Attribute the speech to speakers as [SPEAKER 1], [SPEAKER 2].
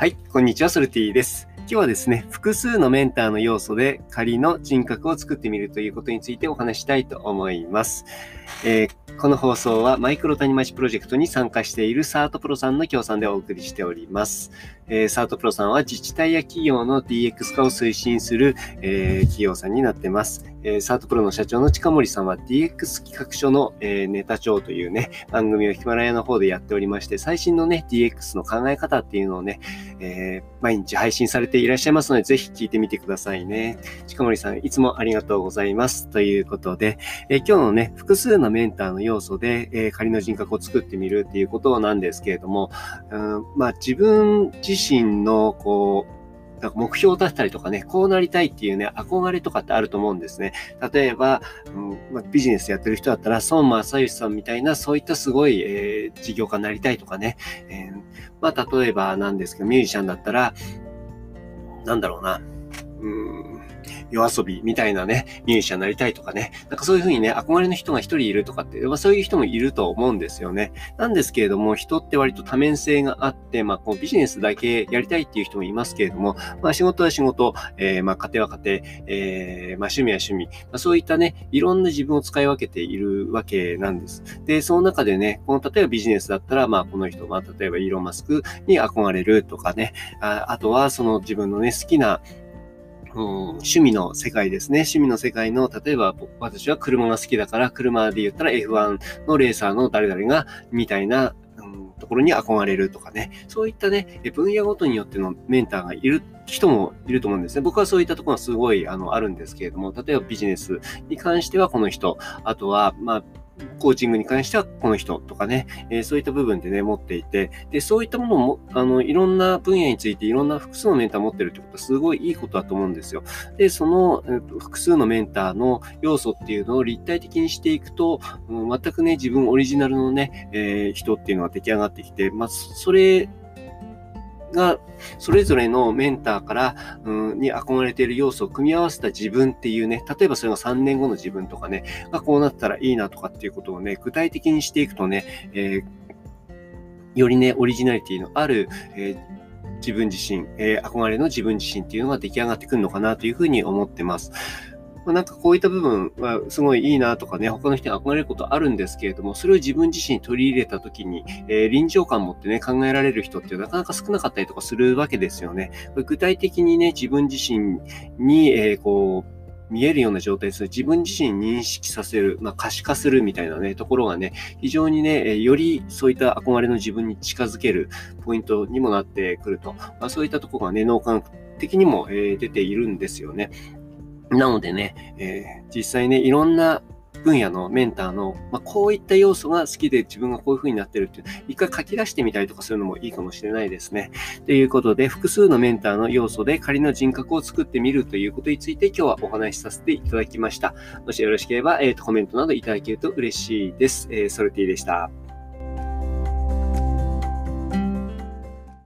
[SPEAKER 1] はい、こんにちは、ソルティです。今日はですね、複数のメンターの要素で仮の人格を作ってみるということについてお話したいと思います。えー、この放送はマイクロ谷町プロジェクトに参加しているサートプロさんの協賛でお送りしております。えー、サートプロさんは自治体や企業の DX 化を推進する、えー、企業さんになってます。えー、サートプロの社長の近森さんは DX 企画書の、えー、ネタ帳というね、番組をヒマラヤの方でやっておりまして、最新のね、DX の考え方っていうのをね、えー、毎日配信されていらっしゃいますので、ぜひ聞いてみてくださいね。近森さん、いつもありがとうございます。ということで、えー、今日のね、複数のメンターの要素で、えー、仮の人格を作ってみるっていうことなんですけれども、うん、まあ自分自身の、こう、なんか目標を立てたりとかね、こうなりたいっていうね、憧れとかってあると思うんですね。例えば、うんまあ、ビジネスやってる人だったら、孫正義さんみたいな、そういったすごい、えー、事業家になりたいとかね。えー、まあ、例えばなんですけど、ミュージシャンだったら、なんだろうな。うん夜遊びみたいなね、ミュージシャンになりたいとかね、なんかそういうふうにね、憧れの人が一人いるとかって、まあそういう人もいると思うんですよね。なんですけれども、人って割と多面性があって、まあこうビジネスだけやりたいっていう人もいますけれども、まあ仕事は仕事、えー、まあ家庭は家庭、えー、まあ趣味は趣味、まあそういったね、いろんな自分を使い分けているわけなんです。で、その中でね、この例えばビジネスだったら、まあこの人、まあ例えばイーロン・マスクに憧れるとかね、ああとはその自分のね、好きな、うん、趣味の世界ですね。趣味の世界の、例えば私は車が好きだから、車で言ったら F1 のレーサーの誰々が、みたいな、うん、ところに憧れるとかね。そういったね、分野ごとによってのメンターがいる人もいると思うんですね。僕はそういったところがすごい、あの、あるんですけれども、例えばビジネスに関してはこの人、あとは、まあ、コーチングに関してはこの人とかね、えー、そういった部分でね、持っていて、で、そういったものも、あの、いろんな分野についていろんな複数のメンター持ってるってことはすごいいいことだと思うんですよ。で、その、えー、複数のメンターの要素っていうのを立体的にしていくと、全くね、自分オリジナルのね、えー、人っていうのが出来上がってきて、まあ、それが、それぞれのメンターから、うん、に憧れている要素を組み合わせた自分っていうね、例えばそれが3年後の自分とかね、がこうなったらいいなとかっていうことをね、具体的にしていくとね、えー、よりね、オリジナリティのある、えー自分自身、えー、憧れの自分自身っていうのが出来上がってくるのかなというふうに思ってます。まあ、なんかこういった部分はすごいいいなとかね、他の人に憧れることあるんですけれども、それを自分自身に取り入れたときに、えー、臨場感を持ってね、考えられる人ってなかなか少なかったりとかするわけですよね。具体的にね、自分自身に、えー、こう、見えるような状態でする。自分自身認識させる、まあ、可視化するみたいなね、ところがね、非常にね、よりそういった憧れの自分に近づけるポイントにもなってくると。まあ、そういったところがね、脳幹的にも、えー、出ているんですよね。なのでね、えー、実際ね、いろんな分野のメンターの、まあ、こういった要素が好きで自分がこういう風になってるっていう、一回書き出してみたりとかするのもいいかもしれないですね。ということで、複数のメンターの要素で仮の人格を作ってみるということについて今日はお話しさせていただきました。もしよろしければ、えーと、コメントなどいただけると嬉しいです。えー、ソルティでした。